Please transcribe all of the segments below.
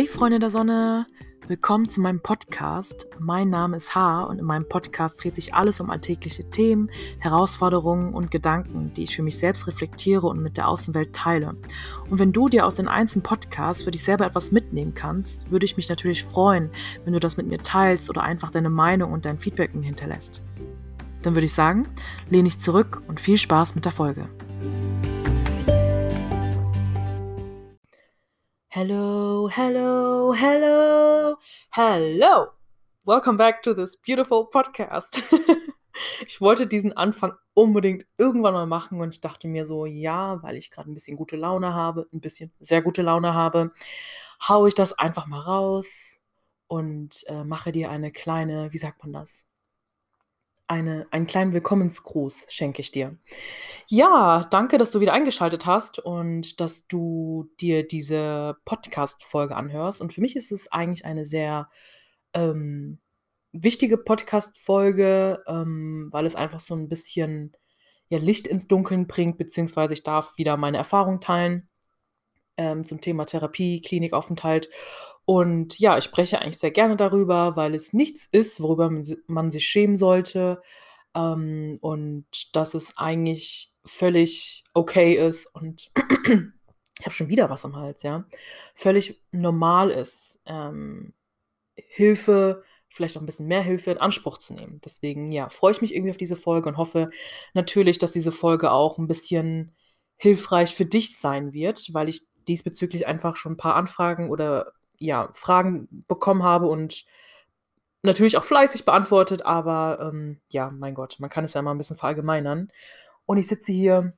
Hey Freunde der Sonne, willkommen zu meinem Podcast. Mein Name ist H und in meinem Podcast dreht sich alles um alltägliche Themen, Herausforderungen und Gedanken, die ich für mich selbst reflektiere und mit der Außenwelt teile. Und wenn du dir aus den einzelnen Podcasts für dich selber etwas mitnehmen kannst, würde ich mich natürlich freuen, wenn du das mit mir teilst oder einfach deine Meinung und dein Feedback mir hinterlässt. Dann würde ich sagen, lehne ich zurück und viel Spaß mit der Folge. Hello, hello, hello, hello. Welcome back to this beautiful podcast. ich wollte diesen Anfang unbedingt irgendwann mal machen und ich dachte mir so, ja, weil ich gerade ein bisschen gute Laune habe, ein bisschen sehr gute Laune habe, haue ich das einfach mal raus und äh, mache dir eine kleine, wie sagt man das? Eine, einen kleinen Willkommensgruß schenke ich dir. Ja, danke, dass du wieder eingeschaltet hast und dass du dir diese Podcast-Folge anhörst. Und für mich ist es eigentlich eine sehr ähm, wichtige Podcast-Folge, ähm, weil es einfach so ein bisschen ja, Licht ins Dunkeln bringt, beziehungsweise ich darf wieder meine Erfahrung teilen ähm, zum Thema Therapie, Klinikaufenthalt. Und ja, ich spreche eigentlich sehr gerne darüber, weil es nichts ist, worüber man, sich schämen sollte. Ähm, und dass es eigentlich völlig okay ist und ich habe schon wieder was am Hals, ja, völlig normal ist, ähm, Hilfe, vielleicht auch ein bisschen mehr Hilfe in Anspruch zu nehmen. Deswegen, ja, freue ich mich irgendwie auf diese Folge und hoffe natürlich, dass diese Folge auch ein bisschen hilfreich für dich sein wird, weil ich diesbezüglich einfach schon ein paar Anfragen oder ja, Fragen bekommen habe und natürlich auch fleißig beantwortet, aber ähm, ja, mein Gott, man kann es ja mal ein bisschen verallgemeinern. Und ich sitze hier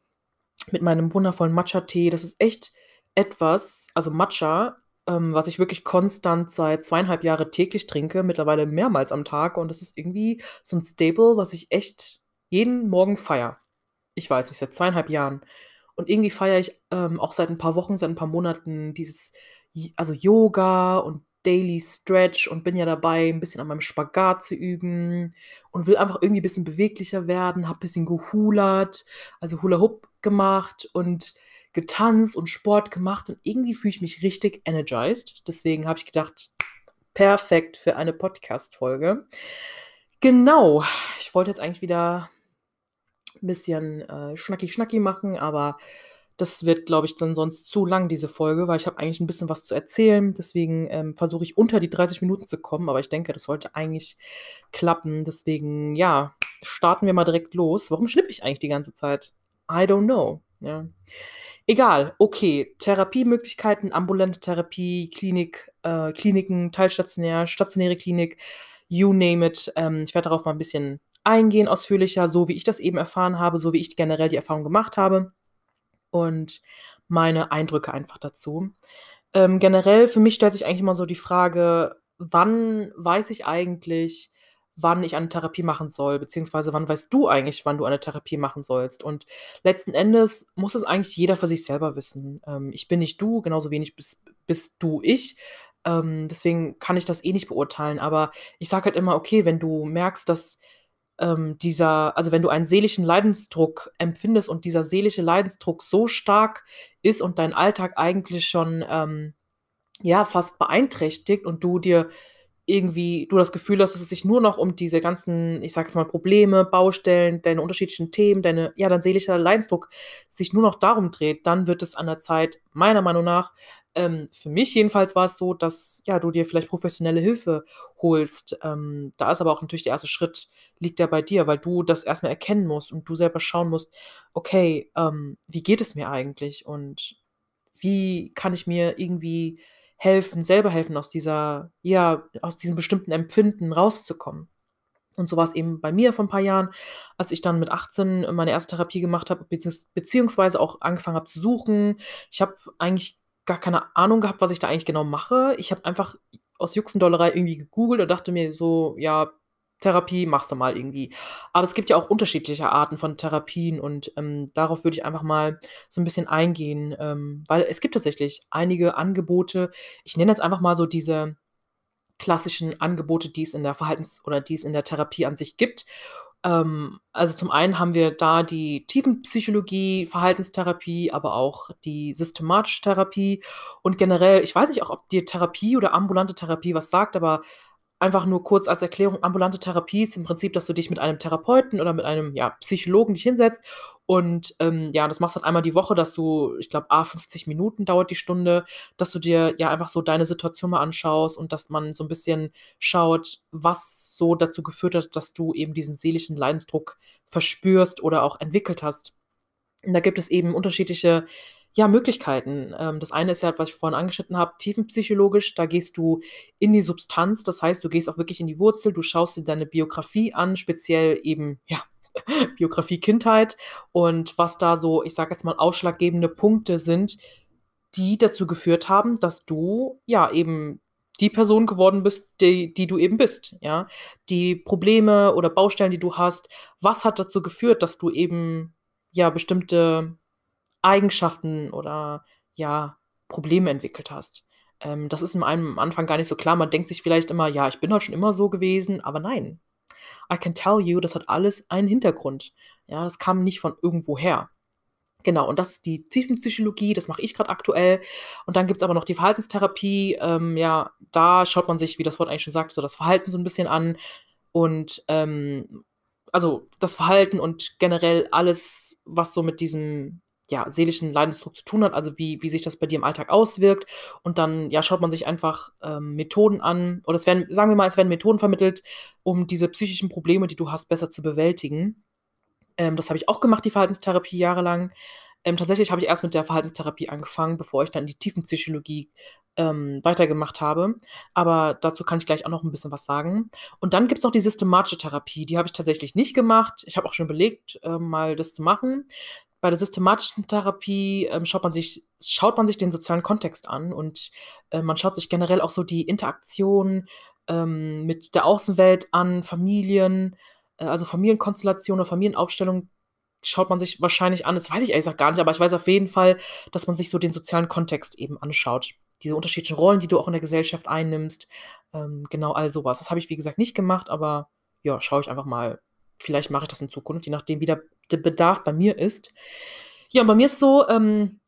mit meinem wundervollen Matcha-Tee. Das ist echt etwas, also Matcha, ähm, was ich wirklich konstant seit zweieinhalb Jahren täglich trinke, mittlerweile mehrmals am Tag. Und das ist irgendwie so ein Staple, was ich echt jeden Morgen feiere. Ich weiß nicht, seit zweieinhalb Jahren. Und irgendwie feiere ich ähm, auch seit ein paar Wochen, seit ein paar Monaten dieses, also Yoga und Daily Stretch und bin ja dabei, ein bisschen an meinem Spagat zu üben und will einfach irgendwie ein bisschen beweglicher werden, habe ein bisschen gehulert, also Hula Hoop gemacht und getanzt und Sport gemacht und irgendwie fühle ich mich richtig energized. Deswegen habe ich gedacht, perfekt für eine Podcast-Folge. Genau, ich wollte jetzt eigentlich wieder ein bisschen äh, schnacki-schnacki machen, aber das wird, glaube ich, dann sonst zu lang, diese Folge, weil ich habe eigentlich ein bisschen was zu erzählen. Deswegen ähm, versuche ich unter die 30 Minuten zu kommen, aber ich denke, das sollte eigentlich klappen. Deswegen, ja, starten wir mal direkt los. Warum schnippe ich eigentlich die ganze Zeit? I don't know. Ja. Egal, okay. Therapiemöglichkeiten, ambulante Therapie, Klinik, äh, Kliniken, teilstationär, stationäre Klinik, you name it. Ähm, ich werde darauf mal ein bisschen eingehen, ausführlicher, so wie ich das eben erfahren habe, so wie ich generell die Erfahrung gemacht habe und meine Eindrücke einfach dazu. Ähm, generell für mich stellt sich eigentlich immer so die Frage, wann weiß ich eigentlich, wann ich eine Therapie machen soll, beziehungsweise wann weißt du eigentlich, wann du eine Therapie machen sollst. Und letzten Endes muss es eigentlich jeder für sich selber wissen. Ähm, ich bin nicht du, genauso wenig bist, bist du ich. Ähm, deswegen kann ich das eh nicht beurteilen. Aber ich sage halt immer, okay, wenn du merkst, dass ähm, dieser, also wenn du einen seelischen Leidensdruck empfindest und dieser seelische Leidensdruck so stark ist und dein Alltag eigentlich schon ähm, ja fast beeinträchtigt und du dir irgendwie du das Gefühl hast, dass es sich nur noch um diese ganzen, ich sag jetzt mal, Probleme, Baustellen, deine unterschiedlichen Themen, deine, ja, dein seelischer Leidensdruck sich nur noch darum dreht, dann wird es an der Zeit, meiner Meinung nach, ähm, für mich jedenfalls war es so, dass ja, du dir vielleicht professionelle Hilfe holst. Ähm, da ist aber auch natürlich der erste Schritt, liegt ja bei dir, weil du das erstmal erkennen musst und du selber schauen musst, okay, ähm, wie geht es mir eigentlich und wie kann ich mir irgendwie helfen, selber helfen, aus dieser, ja, aus diesem bestimmten Empfinden rauszukommen. Und so war es eben bei mir vor ein paar Jahren, als ich dann mit 18 meine erste Therapie gemacht habe, beziehungsweise auch angefangen habe zu suchen. Ich habe eigentlich gar keine Ahnung gehabt, was ich da eigentlich genau mache. Ich habe einfach aus Juxendollerei irgendwie gegoogelt und dachte mir so, ja, Therapie machst du mal irgendwie. Aber es gibt ja auch unterschiedliche Arten von Therapien und ähm, darauf würde ich einfach mal so ein bisschen eingehen, ähm, weil es gibt tatsächlich einige Angebote. Ich nenne jetzt einfach mal so diese klassischen Angebote, die es in der Verhaltens- oder die es in der Therapie an sich gibt. Ähm, also zum einen haben wir da die Tiefenpsychologie, Verhaltenstherapie, aber auch die systematische Therapie und generell, ich weiß nicht auch, ob dir Therapie oder ambulante Therapie was sagt, aber Einfach nur kurz als Erklärung, ambulante Therapie ist im Prinzip, dass du dich mit einem Therapeuten oder mit einem, ja, Psychologen dich hinsetzt und, ähm, ja, das machst du halt einmal die Woche, dass du ich glaube, a 50 Minuten dauert die Stunde, dass du dir, ja, einfach so deine Situation mal anschaust und dass man so ein bisschen schaut, was so dazu geführt hat, dass du eben diesen seelischen Leidensdruck verspürst oder auch entwickelt hast. Und da gibt es eben unterschiedliche ja, Möglichkeiten. Ähm, das eine ist ja, was ich vorhin angeschnitten habe, tiefenpsychologisch. Da gehst du in die Substanz. Das heißt, du gehst auch wirklich in die Wurzel. Du schaust dir deine Biografie an, speziell eben, ja, Biografie Kindheit und was da so, ich sage jetzt mal, ausschlaggebende Punkte sind, die dazu geführt haben, dass du ja eben die Person geworden bist, die, die du eben bist, ja. Die Probleme oder Baustellen, die du hast, was hat dazu geführt, dass du eben ja bestimmte Eigenschaften oder, ja, Probleme entwickelt hast. Ähm, das ist in einem am Anfang gar nicht so klar. Man denkt sich vielleicht immer: „Ja, ich bin halt schon immer so gewesen“, aber nein. I can tell you, das hat alles einen Hintergrund. Ja, das kam nicht von irgendwoher. Genau, und das ist die Tiefenpsychologie, das mache ich gerade aktuell. Und dann gibt es aber noch die Verhaltenstherapie. Ähm, ja, da schaut man sich, wie das Wort eigentlich schon sagt, so das Verhalten so ein bisschen an und, ähm also, das Verhalten und generell alles, was so mit diesem ja, seelischen Leidensdruck zu tun hat, also wie, wie sich das bei dir im Alltag auswirkt. Und dann ja, schaut man sich einfach ähm, Methoden an, oder es werden, sagen wir mal, es werden Methoden vermittelt, um diese psychischen Probleme, die du hast, besser zu bewältigen. Ähm, das habe ich auch gemacht, die Verhaltenstherapie jahrelang. Ähm, tatsächlich habe ich erst mit der Verhaltenstherapie angefangen, bevor ich dann die Tiefenpsychologie ähm, weitergemacht habe. Aber dazu kann ich gleich auch noch ein bisschen was sagen. Und dann gibt es noch die systematische Therapie. Die habe ich tatsächlich nicht gemacht. Ich habe auch schon überlegt, äh, mal das zu machen bei der systematischen Therapie ähm, schaut man sich schaut man sich den sozialen Kontext an und, äh, man schaut sich generell auch so die Interaktion, ähm, mit der Außenwelt an, Familien, äh, also Familienkonstellation oder Familienaufstellung schaut man sich wahrscheinlich an. Das weiß ich ehrlich gesagt gar nicht, aber ich weiß auf jeden Fall, dass man sich so den sozialen Kontext eben anschaut. Diese unterschiedlichen Rollen, die du auch in der Gesellschaft einnimmst, ähm, genau all sowas. Das habe ich, wie gesagt, nicht gemacht, aber ja, schaue ich einfach mal vielleicht mache ich das in Zukunft, je nachdem, wie der der Bedarf bei mir ist. Ja, und bei mir ist so, ähm,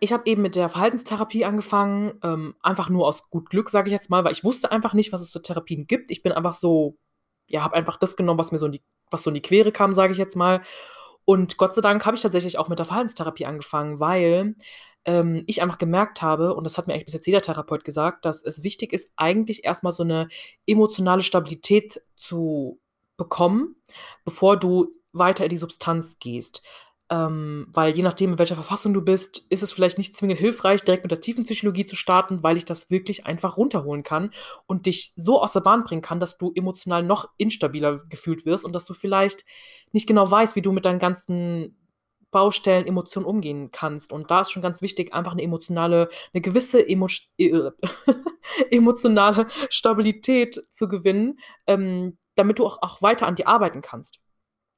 ich habe eben mit der Verhaltenstherapie angefangen, ähm, einfach nur aus gut Glück, sage ich jetzt mal, weil ich wusste einfach nicht, was es für Therapien gibt. Ich bin einfach so, ja, habe einfach das genommen, was mir so in die, was so in die Quere kam, sage ich jetzt mal. Und Gott sei Dank habe ich tatsächlich auch mit der Verhaltenstherapie angefangen, weil ähm, ich einfach gemerkt habe, und das hat mir eigentlich bis jetzt jeder Therapeut gesagt, dass es wichtig ist, eigentlich erstmal so eine emotionale Stabilität zu bekommen, bevor du weiter in die Substanz gehst. Ähm, weil je nachdem, in welcher Verfassung du bist, ist es vielleicht nicht zwingend hilfreich, direkt mit der Tiefenpsychologie zu starten, weil ich das wirklich einfach runterholen kann und dich so aus der Bahn bringen kann, dass du emotional noch instabiler gefühlt wirst und dass du vielleicht nicht genau weißt, wie du mit deinen ganzen Baustellen, Emotionen umgehen kannst. Und da ist schon ganz wichtig, einfach eine emotionale, eine gewisse Emo äh, emotionale Stabilität zu gewinnen, ähm, damit du auch, auch weiter an dir arbeiten kannst.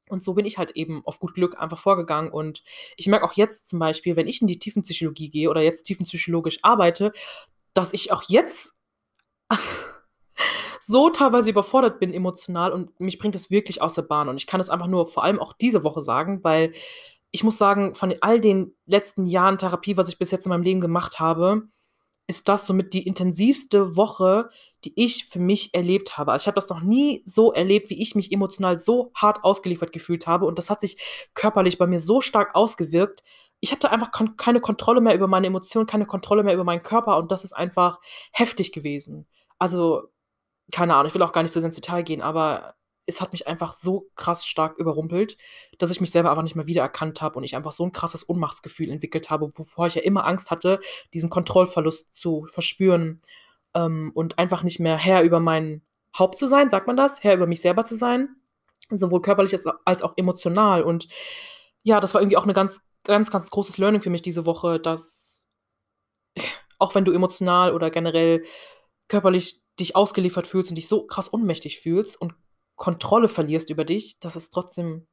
Und so bin ich halt eben auf gut Glück einfach vorgegangen. Und ich merke auch jetzt zum Beispiel, wenn ich in die Tiefenpsychologie gehe oder jetzt tiefenpsychologisch arbeite, dass ich auch jetzt so teilweise überfordert bin emotional und mich bringt das wirklich aus der Bahn. Und ich kann es einfach nur vor allem auch diese Woche sagen, weil ich muss sagen, von all den letzten Jahren Therapie, was ich bis jetzt in meinem Leben gemacht habe, ist das somit die intensivste Woche, die ich für mich erlebt habe. Also ich habe das noch nie so erlebt, wie ich mich emotional so hart ausgeliefert gefühlt habe. Und das hat sich körperlich bei mir so stark ausgewirkt. Ich hatte einfach keine Kontrolle mehr über meine Emotionen, keine Kontrolle mehr über meinen Körper und das ist einfach heftig gewesen. Also, keine Ahnung, ich will auch gar nicht so ins Detail gehen, aber es hat mich einfach so krass stark überrumpelt, dass ich mich selber einfach nicht mehr wiedererkannt habe und ich einfach so ein krasses Ohnmachtsgefühl entwickelt habe, wovor ich ja immer Angst hatte, diesen Kontrollverlust zu verspüren ähm, und einfach nicht mehr Herr über mein Haupt zu sein, sagt man das? Herr über mich selber zu sein, sowohl körperlich als, auch emotional. Und ja, das war irgendwie auch eine ganz, ganz, ganz großes Learning für mich diese Woche, dass auch wenn du emotional oder generell körperlich dich ausgeliefert fühlst und dich so krass ohnmächtig fühlst und Kontrolle verlierst über dich, dass es trotzdem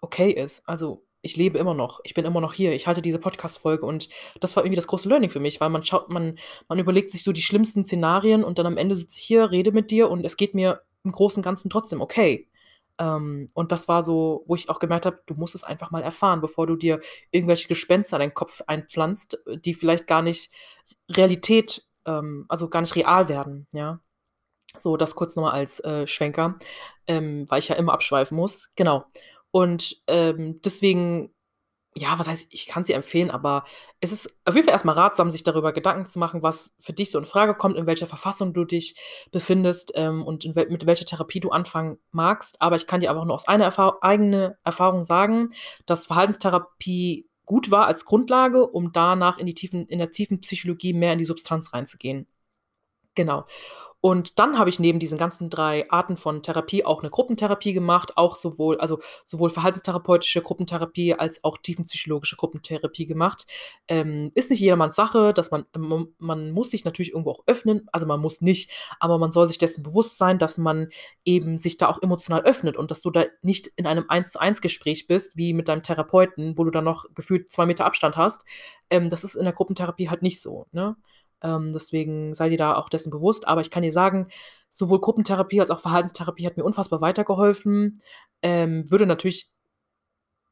okay ist. Also, ich lebe immer noch. Ich bin immer noch hier. Ich halte diese Podcast-Folge und das war irgendwie das große Learning für mich, weil man schaut, man, man überlegt sich so die schlimmsten Szenarien und dann am Ende sitze ich hier, rede mit dir und es geht mir im Großen und Ganzen trotzdem okay. Ähm, und das war so, wo ich auch gemerkt habe, du musst es einfach mal erfahren, bevor du dir irgendwelche Gespenster in deinen Kopf einpflanzt, die vielleicht gar nicht Realität, ähm, also gar nicht real werden, ja. So, das kurz nochmal als äh, Schwenker, ähm, weil ich ja immer abschweifen muss. Genau. Und ähm, deswegen ja, was heißt, ich kann sie empfehlen, aber es ist auf jeden Fall erstmal ratsam, sich darüber Gedanken zu machen, was für dich so in Frage kommt, in welcher Verfassung du dich befindest ähm, und wel mit welcher Therapie du anfangen magst. Aber ich kann dir aber auch nur aus einer Erfahr eigene Erfahrung sagen, dass Verhaltenstherapie gut war als Grundlage, um danach in die tiefen, in der tiefen Psychologie mehr in die Substanz reinzugehen. Genau. Und dann habe ich neben diesen ganzen drei Arten von Therapie auch eine Gruppentherapie gemacht, auch sowohl also, sowohl verhaltenstherapeutische Gruppentherapie als auch tiefenpsychologische Gruppentherapie gemacht. Ähm, ist nicht jedermanns Sache, dass man man muss sich natürlich irgendwo auch öffnen, also, man muss nicht, aber man soll sich dessen bewusst sein, dass man eben sich da auch emotional öffnet und dass du da nicht in einem Eins-zu-eins-Gespräch bist, wie mit deinem Therapeuten, wo du dann noch gefühlt zwei Meter Abstand hast. Ähm, das ist in der Gruppentherapie halt nicht so, ne? Ähm, deswegen sei dir da auch dessen bewusst. Aber ich kann dir sagen, sowohl Gruppentherapie als auch Verhaltenstherapie hat mir unfassbar weitergeholfen. Ähm, würde natürlich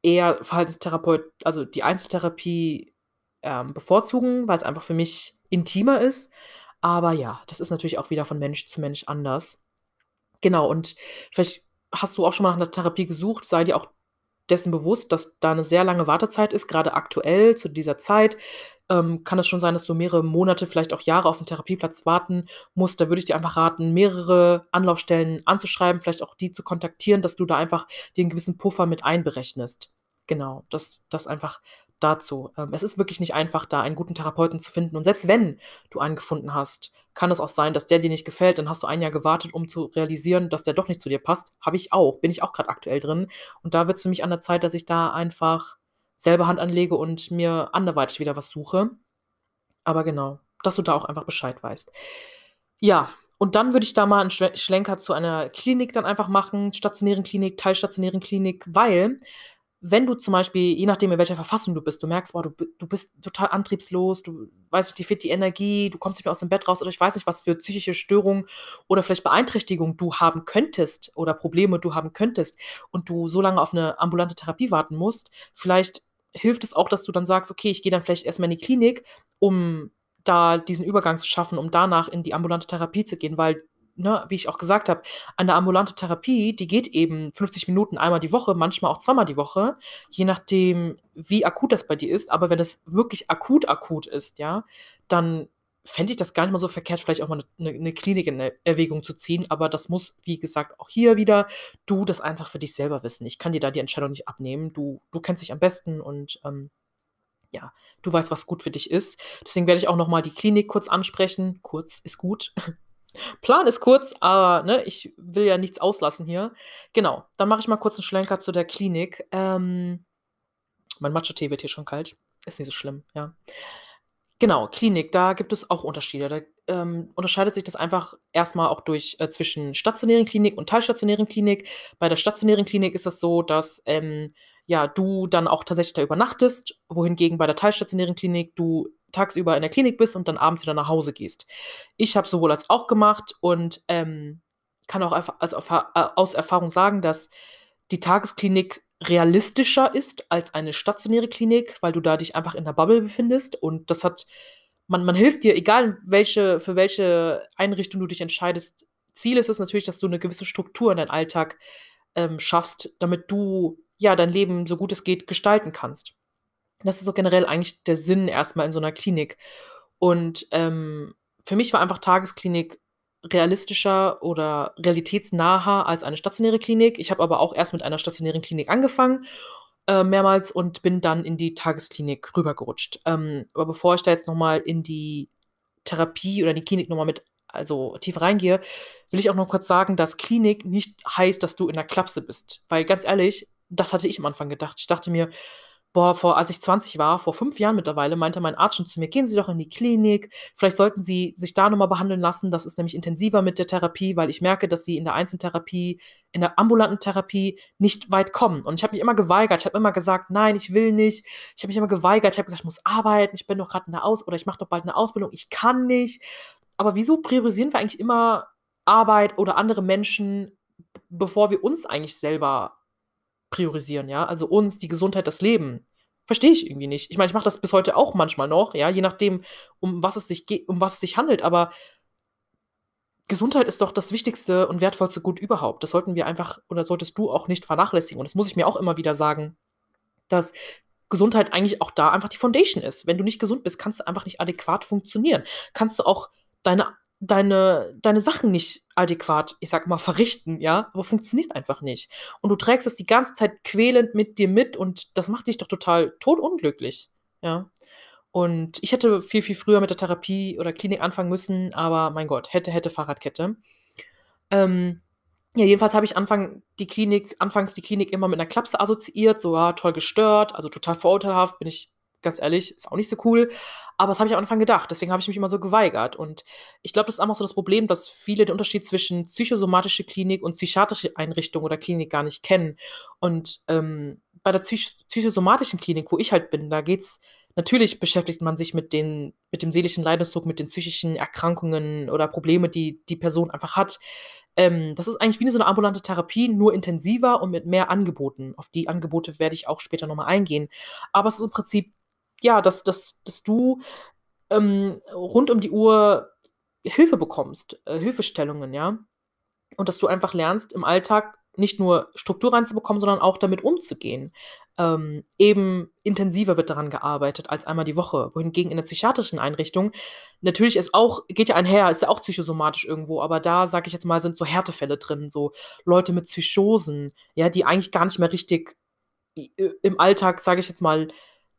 eher Verhaltenstherapeut, also die Einzeltherapie ähm, bevorzugen, weil es einfach für mich intimer ist. Aber ja, das ist natürlich auch wieder von Mensch zu Mensch anders. Genau, und vielleicht hast du auch schon mal nach einer Therapie gesucht, sei dir auch dessen bewusst, dass da eine sehr lange Wartezeit ist, gerade aktuell zu dieser Zeit ähm, kann es schon sein, dass du mehrere Monate, vielleicht auch Jahre auf einen Therapieplatz warten musst. Da würde ich dir einfach raten, mehrere Anlaufstellen anzuschreiben, vielleicht auch die zu kontaktieren, dass du da einfach den gewissen Puffer mit einberechnest. Genau, das, das einfach dazu. Ähm, es ist wirklich nicht einfach, da einen guten Therapeuten zu finden. Und selbst wenn du einen gefunden hast, kann es auch sein, dass der dir nicht gefällt. Dann hast du ein Jahr gewartet, um zu realisieren, dass der doch nicht zu dir passt. Habe ich auch. Bin ich auch gerade aktuell drin. Und da wird es für mich an der Zeit, dass ich da einfach selber Hand anlege und mir anderweitig wieder was suche. Aber genau, dass du da auch einfach Bescheid weißt. Ja, und dann würde ich da mal einen Schlenker zu einer Klinik dann einfach machen, stationären Klinik, teilstationären Klinik, weil wenn du zum Beispiel, je nachdem, in welcher Verfassung du bist, du merkst, boah, du, du bist total antriebslos, du weißt nicht, dir fehlt die Energie, du kommst nicht mehr aus dem Bett raus oder ich weiß nicht, was für psychische Störungen oder vielleicht Beeinträchtigungen du haben könntest oder Probleme du haben könntest und du so lange auf eine ambulante Therapie warten musst, vielleicht hilft es auch, dass du dann sagst, okay, ich gehe dann vielleicht erstmal in die Klinik, um da diesen Übergang zu schaffen, um danach in die ambulante Therapie zu gehen, weil, ne, wie ich auch gesagt habe, eine ambulante Therapie, die geht eben 50 Minuten einmal die Woche, manchmal auch zweimal die Woche, je nachdem, wie akut das bei dir ist. Aber wenn es wirklich akut akut ist, ja, dann fände ich das gar nicht mal so verkehrt, vielleicht auch mal eine, eine Klinik in Erwägung zu ziehen. Aber das muss, wie gesagt, auch hier wieder du das einfach für dich selber wissen. Ich kann dir da die Entscheidung nicht abnehmen. Du, du kennst dich am besten und ähm, ja, du weißt, was gut für dich ist. Deswegen werde ich auch noch mal die Klinik kurz ansprechen. Kurz ist gut. Plan ist kurz, aber ne, ich will ja nichts auslassen hier. Genau, dann mache ich mal kurz einen Schlenker zu der Klinik. Ähm, mein Matcha-Tee wird hier schon kalt. Ist nicht so schlimm, ja. Genau, Klinik, da gibt es auch Unterschiede. Da, ähm, unterscheidet sich das einfach erstmal auch durch äh, zwischen stationären Klinik und teilstationären Klinik. Bei der stationären Klinik ist das so, dass ähm, ja, du dann auch tatsächlich da übernachtest, wohingegen bei der teilstationären Klinik du tagsüber in der Klinik bist und dann abends wieder nach Hause gehst. Ich habe sowohl als auch gemacht und ähm, kann auch als, äh, aus Erfahrung sagen, dass die Tagesklinik realistischer ist als eine stationäre Klinik, weil du da dich einfach in der Bubble befindest und das hat man, man hilft dir, egal welche, für welche Einrichtung du dich entscheidest. Ziel ist es natürlich, dass du eine gewisse Struktur in deinen Alltag ähm, schaffst, damit du ja dein Leben so gut es geht gestalten kannst. Das ist so generell eigentlich der Sinn erstmal in so einer Klinik. Und ähm, für mich war einfach Tagesklinik realistischer oder realitätsnaher als eine stationäre Klinik. Ich habe aber auch erst mit einer stationären Klinik angefangen, äh, mehrmals, und bin dann in die Tagesklinik rübergerutscht. Ähm, aber bevor ich da jetzt nochmal in die Therapie oder in die Klinik nochmal mit also tief reingehe, will ich auch noch kurz sagen, dass Klinik nicht heißt, dass du in der Klapse bist. Weil ganz ehrlich, das hatte ich am Anfang gedacht. Ich dachte mir, Boah, vor als ich 20 war, vor fünf Jahren mittlerweile, meinte mein Arzt schon zu mir: „Gehen Sie doch in die Klinik. Vielleicht sollten Sie sich da noch mal behandeln lassen. Das ist nämlich intensiver mit der Therapie, weil ich merke, dass Sie in der Einzeltherapie in der ambulanten Therapie nicht weit kommen.“ Und ich habe mich immer geweigert. Ich habe immer gesagt: „Nein, ich will nicht.“ Ich habe mich immer geweigert. Ich habe gesagt: „Ich muss arbeiten. Ich bin doch gerade in der Aus oder ich mache doch bald eine Ausbildung. Ich kann nicht.“ Aber wieso priorisieren wir eigentlich immer Arbeit oder andere Menschen bevor wir uns eigentlich selber priorisieren, ja? Also uns, die Gesundheit, das Leben. Verstehe ich irgendwie nicht. Ich meine, ich mache das bis heute auch manchmal noch, ja, je nachdem, um was es sich geht, um was es sich handelt, aber Gesundheit ist doch das wichtigste und wertvollste Gut überhaupt. Das sollten wir einfach oder solltest du auch nicht vernachlässigen. Und das muss ich mir auch immer wieder sagen, dass Gesundheit eigentlich auch da einfach die Foundation ist. Wenn du nicht gesund bist, kannst du einfach nicht adäquat funktionieren. Kannst du auch deine deine, deine Sachen nicht adäquat, ich sag mal, verrichten, ja, aber funktioniert einfach nicht. Und du trägst es die ganze Zeit quälend mit dir mit und das macht dich doch total totunglücklich, ja. Und ich hätte viel, viel früher mit der Therapie oder Klinik anfangen müssen, aber mein Gott, hätte, hätte Fahrradkette. Ähm, ja, jedenfalls habe ich Anfang die Klinik, anfangs die Klinik immer mit einer Klapse assoziiert, so ja, toll gestört, also total vorurteilhaft, bin ich ganz ehrlich, ist auch nicht so cool. Aber das habe ich am Anfang gedacht. Deswegen habe ich mich immer so geweigert. Und ich glaube, das ist einfach so das Problem, dass viele den Unterschied zwischen psychosomatische Klinik und psychiatrische Einrichtung oder Klinik gar nicht kennen. Und ähm, bei der Psych psychosomatischen Klinik, wo ich halt bin, da geht es natürlich beschäftigt man sich mit, den, mit dem seelischen Leidensdruck, mit den psychischen Erkrankungen oder Probleme, die die Person einfach hat. Ähm, das ist eigentlich wie so eine ambulante Therapie, nur intensiver und mit mehr Angeboten. Auf die Angebote werde ich auch später nochmal eingehen. Aber es ist im Prinzip ja, dass, dass, dass du ähm, rund um die Uhr Hilfe bekommst, äh, Hilfestellungen, ja. Und dass du einfach lernst, im Alltag nicht nur Struktur reinzubekommen, sondern auch damit umzugehen. Ähm, eben intensiver wird daran gearbeitet als einmal die Woche. Wohingegen in der psychiatrischen Einrichtung natürlich ist auch, geht ja einher, ist ja auch psychosomatisch irgendwo, aber da, sage ich jetzt mal, sind so Härtefälle drin, so Leute mit Psychosen, ja, die eigentlich gar nicht mehr richtig im Alltag, sage ich jetzt mal,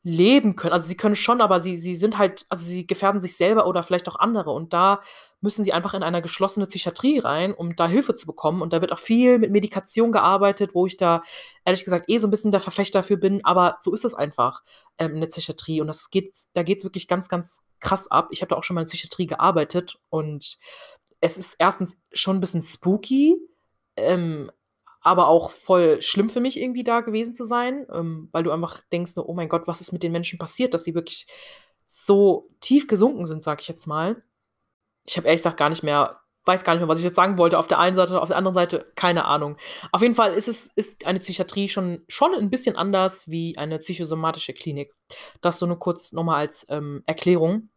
leben können. Also sie können schon, aber sie, sie sind halt, also sie gefährden sich selber oder vielleicht auch andere. Und da müssen sie einfach in eine geschlossene Psychiatrie rein, um da Hilfe zu bekommen. Und da wird auch viel mit Medikation gearbeitet, wo ich da ehrlich gesagt eh so ein bisschen der Verfechter dafür bin. Aber so ist es einfach ähm, in der Psychiatrie. Und das geht, da geht es wirklich ganz, ganz krass ab. Ich habe da auch schon mal in Psychiatrie gearbeitet und es ist erstens schon ein bisschen spooky. Ähm, aber auch voll schlimm für mich irgendwie da gewesen zu sein, ähm, weil du einfach denkst, oh mein Gott, was ist mit den Menschen passiert, dass sie wirklich so tief gesunken sind, sag ich jetzt mal. Ich habe ehrlich gesagt gar nicht mehr, weiß gar nicht mehr, was ich jetzt sagen wollte. Auf der einen Seite, auf der anderen Seite, keine Ahnung. Auf jeden Fall ist es ist eine Psychiatrie schon, schon ein bisschen anders wie eine psychosomatische Klinik. Das so nur kurz nochmal als ähm, Erklärung.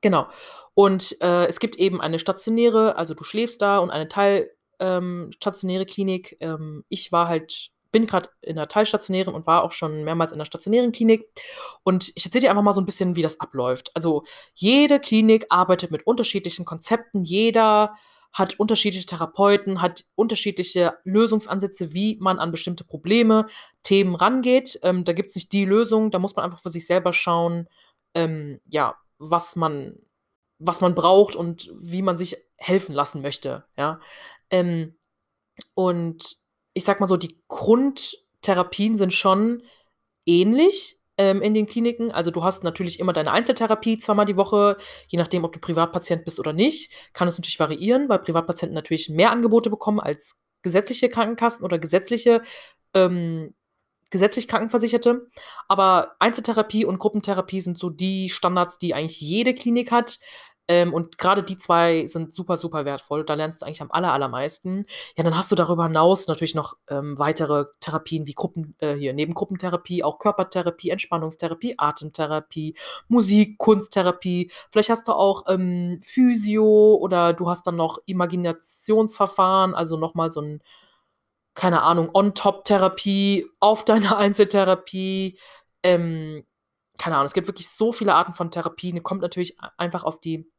Genau. Und äh, es gibt eben eine stationäre, also du schläfst da und eine Teil ähm, stationäre Klinik. Ähm, ich war halt, bin gerade in der teilstationären und war auch schon mehrmals in der stationären Klinik. Und ich erzähle dir einfach mal so ein bisschen, wie das abläuft. Also jede Klinik arbeitet mit unterschiedlichen Konzepten. Jeder hat unterschiedliche Therapeuten, hat unterschiedliche Lösungsansätze, wie man an bestimmte Probleme, Themen rangeht. Ähm, da gibt es nicht die Lösung, da muss man einfach für sich selber schauen, ähm, ja, was man, was man braucht und wie man sich helfen lassen möchte. Ja? Ähm, und ich sag mal so, die Grundtherapien sind schon ähnlich ähm, in den Kliniken. Also du hast natürlich immer deine Einzeltherapie zweimal die Woche, je nachdem, ob du Privatpatient bist oder nicht. Kann es natürlich variieren, weil Privatpatienten natürlich mehr Angebote bekommen als gesetzliche Krankenkassen oder gesetzliche ähm, gesetzlich Krankenversicherte. Aber Einzeltherapie und Gruppentherapie sind so die Standards, die eigentlich jede Klinik hat. Ähm, und gerade die zwei sind super, super wertvoll. Da lernst du eigentlich am aller, allermeisten. Ja, dann hast du darüber hinaus natürlich noch ähm, weitere Therapien wie Gruppen, äh, hier Nebengruppentherapie, auch Körpertherapie, Entspannungstherapie, Atemtherapie, Musik, Kunsttherapie. Vielleicht hast du auch ähm, Physio oder du hast dann noch Imaginationsverfahren, also nochmal so ein, keine Ahnung, On-Top-Therapie auf deiner Einzeltherapie. Ähm, keine Ahnung, es gibt wirklich so viele Arten von Therapien. Kommt natürlich einfach auf die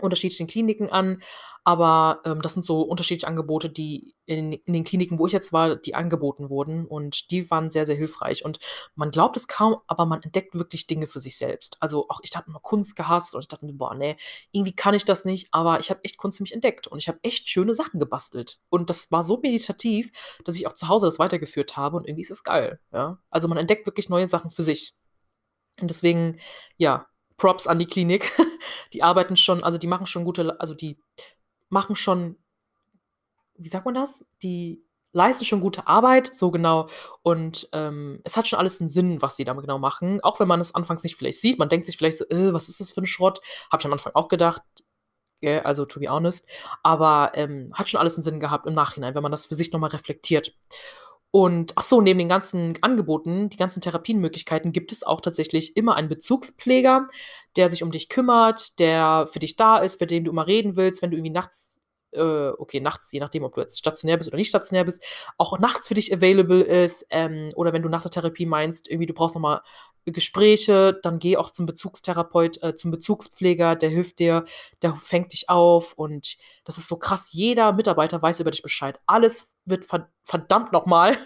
unterschiedlichen Kliniken an, aber ähm, das sind so unterschiedliche Angebote, die in, in, den Kliniken, wo ich jetzt war, die angeboten wurden. Und die waren sehr, sehr hilfreich. Und man glaubt es kaum, aber man entdeckt wirklich Dinge für sich selbst. Also auch ich habe immer Kunst gehasst und ich dachte mir, boah, nee, irgendwie kann ich das nicht, aber ich habe echt Kunst für mich entdeckt. Und ich habe echt schöne Sachen gebastelt. Und das war so meditativ, dass ich auch zu Hause das weitergeführt habe. Und irgendwie ist es geil, ja. Also man entdeckt wirklich neue Sachen für sich. Und deswegen, ja, Props an die Klinik. Die arbeiten schon, also die machen schon gute, also die machen schon, wie sagt man das? Die leisten schon gute Arbeit, so genau. Und ähm, es hat schon alles einen Sinn, was die damit genau machen. Auch wenn man es anfangs nicht vielleicht sieht. Man denkt sich vielleicht so, äh, was ist das für ein Schrott? Habe ich am Anfang auch gedacht. gell, also to be honest. Aber, ähm, hat schon alles 'n Sinn gehabt im Nachhinein, wenn man das für sich noch mal reflektiert. Und ach so, neben den ganzen Angeboten, die ganzen Therapienmöglichkeiten gibt es auch tatsächlich immer einen Bezugspfleger, der sich um dich kümmert, der für dich da ist, mit dem du immer reden willst, wenn du irgendwie nachts äh, okay, nachts, je nachdem, ob du jetzt stationär bist oder nicht stationär bist, auch nachts für dich available ist, ähm, oder wenn du nach der Therapie meinst, irgendwie du brauchst noch mal Gespräche, dann geh auch zum Bezugstherapeut, äh, zum Bezugspfleger, der hilft dir, der fängt dich auf und das ist so krass. Jeder Mitarbeiter weiß über dich Bescheid. Alles wird ver verdammt noch mal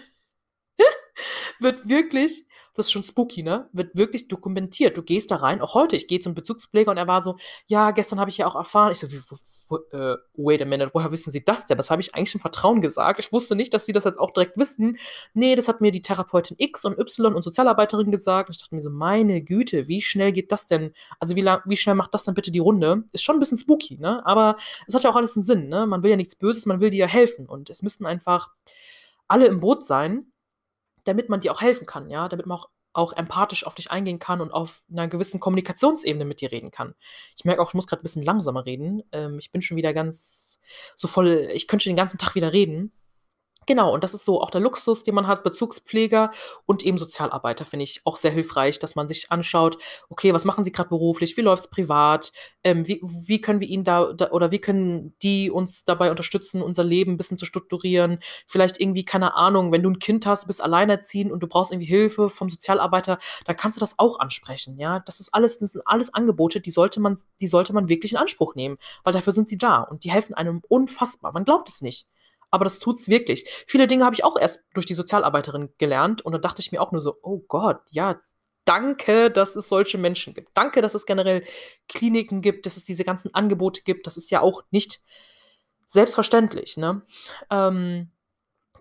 wird wirklich das ist schon spooky, ne? Wird wirklich dokumentiert. Du gehst da rein, auch heute, ich gehe zum Bezugspfleger und er war so, ja, gestern habe ich ja auch erfahren. Ich so, wie, wo, äh, wait a minute, woher wissen Sie das denn? Das habe ich eigentlich im Vertrauen gesagt. Ich wusste nicht, dass Sie das jetzt auch direkt wissen. Nee, das hat mir die Therapeutin X und Y und Sozialarbeiterin gesagt. Und ich dachte mir so, meine Güte, wie schnell geht das denn? Also wie, lang, wie schnell macht das dann bitte die Runde? Ist schon ein bisschen spooky, ne? Aber es hat ja auch alles einen Sinn, ne? Man will ja nichts Böses, man will dir ja helfen. Und es müssten einfach alle im Boot sein damit man dir auch helfen kann, ja, damit man auch auch empathisch auf dich eingehen kann und auf einer gewissen Kommunikationsebene mit dir reden kann. Ich merke auch, ich muss gerade ein bisschen langsamer reden. Ähm, ich bin schon wieder ganz so voll ich könnte schon den ganzen Tag wieder reden. Genau, und das ist so auch der Luxus, den man hat, Bezugspfleger und eben Sozialarbeiter, finde ich auch sehr hilfreich, dass man sich anschaut, okay, was machen sie gerade beruflich, wie läuft es privat, ähm, wie, wie können wir ihnen da, da, oder wie können die uns dabei unterstützen, unser Leben ein bisschen zu strukturieren. Vielleicht irgendwie, keine Ahnung, wenn du ein Kind hast, du bist alleinerziehend und du brauchst irgendwie Hilfe vom Sozialarbeiter, da kannst du das auch ansprechen, ja. Das ist alles, das sind alles Angebote, die sollte man, die sollte man wirklich in Anspruch nehmen, weil dafür sind sie da und die helfen einem unfassbar. Man glaubt es nicht aber das tut's wirklich. Viele Dinge habe ich auch erst durch die Sozialarbeiterin gelernt und da dachte ich mir auch nur so, oh Gott, ja, danke, dass es solche Menschen gibt. Danke, dass es generell Kliniken gibt, dass es diese ganzen Angebote gibt. Das ist ja auch nicht selbstverständlich, ne? Ähm,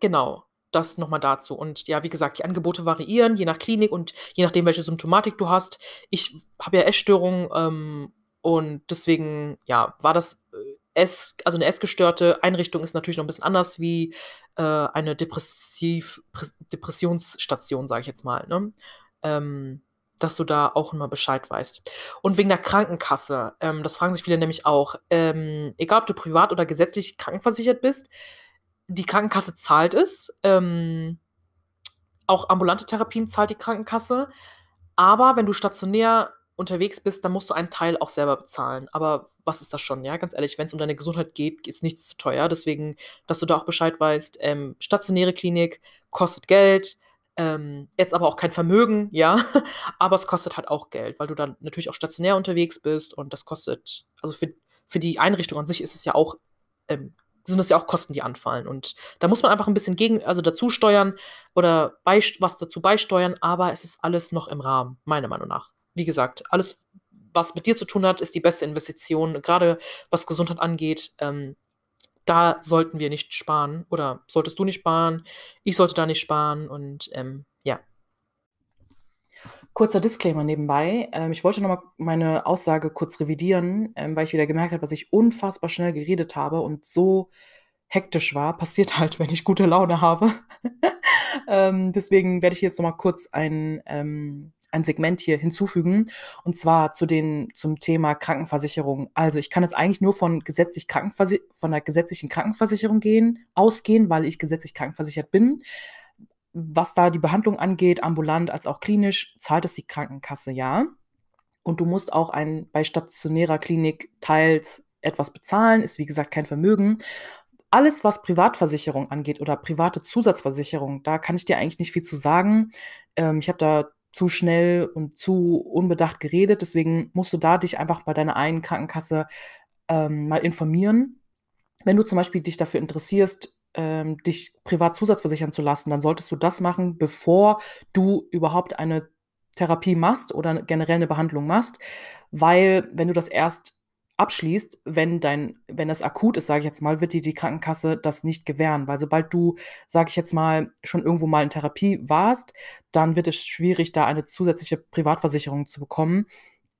genau, das nochmal dazu. Und ja, wie gesagt, die Angebote variieren, je nach Klinik und je nachdem, welche Symptomatik du hast. Ich habe ja Essstörungen ähm, und deswegen, ja, war das äh, Ess, also eine essgestörte Einrichtung ist natürlich noch ein bisschen anders wie äh, eine Depressiv, Depressionsstation, sage ich jetzt mal. Ne? Ähm, dass du da auch immer Bescheid weißt. Und wegen der Krankenkasse, ähm, das fragen sich viele nämlich auch, ähm, egal ob du privat oder gesetzlich krankenversichert bist, die Krankenkasse zahlt es. Ähm, auch ambulante Therapien zahlt die Krankenkasse. Aber wenn du stationär unterwegs bist, dann musst du einen Teil auch selber bezahlen. Aber was ist das schon, ja? Ganz ehrlich, wenn es um deine Gesundheit geht, ist nichts zu teuer. Deswegen, dass du da auch Bescheid weißt, ähm, stationäre Klinik kostet Geld, ähm, jetzt aber auch kein Vermögen, ja, aber es kostet halt auch Geld, weil du dann natürlich auch stationär unterwegs bist und das kostet, also für, für die Einrichtung an sich ist es ja auch, ähm, sind das ja auch Kosten, die anfallen. Und da muss man einfach ein bisschen gegen, also dazu steuern oder was dazu beisteuern, aber es ist alles noch im Rahmen, meiner Meinung nach wie gesagt, alles, was mit dir zu tun hat, ist die beste Investition. Gerade was Gesundheit angeht, ähm, da sollten wir nicht sparen. Oder solltest du nicht sparen? Ich sollte da nicht sparen. Und ähm, ja. Kurzer Disclaimer nebenbei. Ähm, ich wollte nochmal meine Aussage kurz revidieren, ähm, weil ich wieder gemerkt habe, dass ich unfassbar schnell geredet habe und so hektisch war. Passiert halt, wenn ich gute Laune habe. ähm, deswegen werde ich jetzt nochmal kurz ein ähm, ein Segment hier hinzufügen und zwar zu den zum Thema Krankenversicherung. Also ich kann jetzt eigentlich nur von gesetzlich von der gesetzlichen Krankenversicherung gehen, ausgehen, weil ich gesetzlich krankenversichert bin. Was da die Behandlung angeht, ambulant als auch klinisch, zahlt es die Krankenkasse ja. Und du musst auch ein bei stationärer Klinik teils etwas bezahlen, ist wie gesagt kein Vermögen alles, was Privatversicherung angeht oder private Zusatzversicherung, da kann ich dir eigentlich nicht viel zu sagen. Ähm, ich habe da zu schnell und zu unbedacht geredet. Deswegen musst du da dich einfach bei deiner einen Krankenkasse ähm, mal informieren. Wenn du zum Beispiel dich dafür interessierst, ähm, dich privat zusatzversichern zu lassen, dann solltest du das machen, bevor du überhaupt eine Therapie machst oder generell eine Behandlung machst, weil wenn du das erst abschließt, wenn dein, wenn das akut ist, sage ich jetzt mal, wird dir die Krankenkasse das nicht gewähren, weil sobald du, sage ich jetzt mal, schon irgendwo mal in Therapie warst, dann wird es schwierig, da eine zusätzliche Privatversicherung zu bekommen,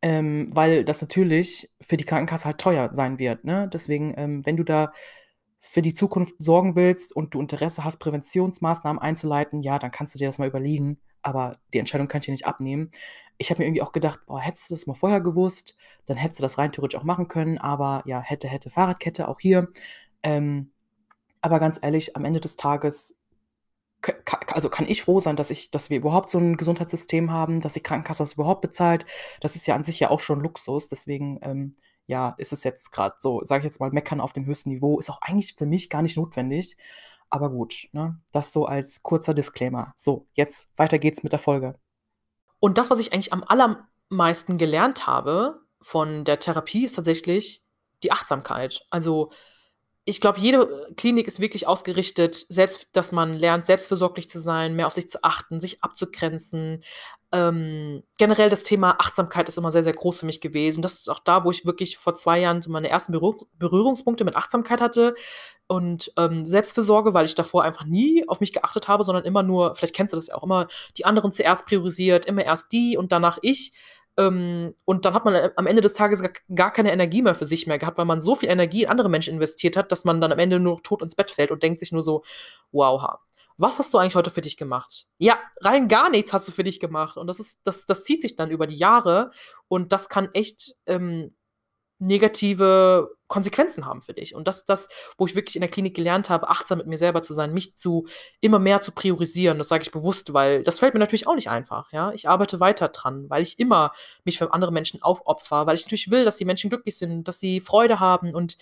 ähm, weil das natürlich für die Krankenkasse halt teuer sein wird. Ne? Deswegen, ähm, wenn du da für die Zukunft sorgen willst und du Interesse hast, Präventionsmaßnahmen einzuleiten, ja, dann kannst du dir das mal überlegen. Aber die Entscheidung kann ich dir nicht abnehmen. Ich habe mir irgendwie auch gedacht: „Boah, hättest du das mal vorher gewusst, dann hättest du das rein theoretisch auch machen können“, aber ja, hätte, hätte Fahrradkette auch hier. Ähm, aber ganz ehrlich, am Ende des Tages also, kann ich froh sein, dass ich dass wir überhaupt so 'n Gesundheitssystem haben, dass die Krankenkasse das überhaupt bezahlt. Das ist ja an sich ja auch schon Luxus. Deswegen, ähm, ja, ist es jetzt grad so, sage ich jetzt mal, Meckern auf dem höchsten Niveau. Ist auch eigentlich für mich gar nicht notwendig. Aber gut, ne? Das so als kurzer Disclaimer. So, jetzt weiter geht's mit der Folge. Und das, was ich eigentlich am allermeisten gelernt habe von der Therapie, ist tatsächlich die Achtsamkeit. Also, ich glaube, jede Klinik ist wirklich ausgerichtet, selbst dass man lernt, selbstfürsorglich zu sein, mehr auf sich zu achten, sich abzugrenzen. Ähm, generell das Thema Achtsamkeit ist immer sehr, sehr groß für mich gewesen. Das ist auch da, wo ich wirklich vor 2 Jahren so meine ersten Berühr Berührungspunkte mit Achtsamkeit hatte und, ähm, Selbstfürsorge, weil ich davor einfach nie auf mich geachtet habe, sondern immer nur vielleicht kennst du das ja auch, immer die anderen zuerst priorisiert, immer erst die und danach ich. Ähm, und dann hat man äh, am Ende des Tages gar gar keine Energie mehr für sich mehr gehabt, weil man so viel Energie in andere Menschen investiert hat, dass man dann am Ende nur tot ins Bett fällt und denkt sich nur so: „Wow, was hast du eigentlich heute für dich gemacht?“ Ja, rein gar nichts hast du für dich gemacht und das ist das das zieht sich dann über die Jahre und das kann echt, ähm, negative Konsequenzen haben für dich. Und das ist das, wo ich wirklich in der Klinik gelernt habe, achtsam mit mir selber zu sein, mich zu immer mehr zu priorisieren. Das sage ich bewusst, weil das fällt mir natürlich auch nicht einfach, ja? Ich arbeite weiter dran, weil ich immer mich für andere Menschen aufopfere, weil ich natürlich will, dass die Menschen glücklich sind, dass sie Freude haben und,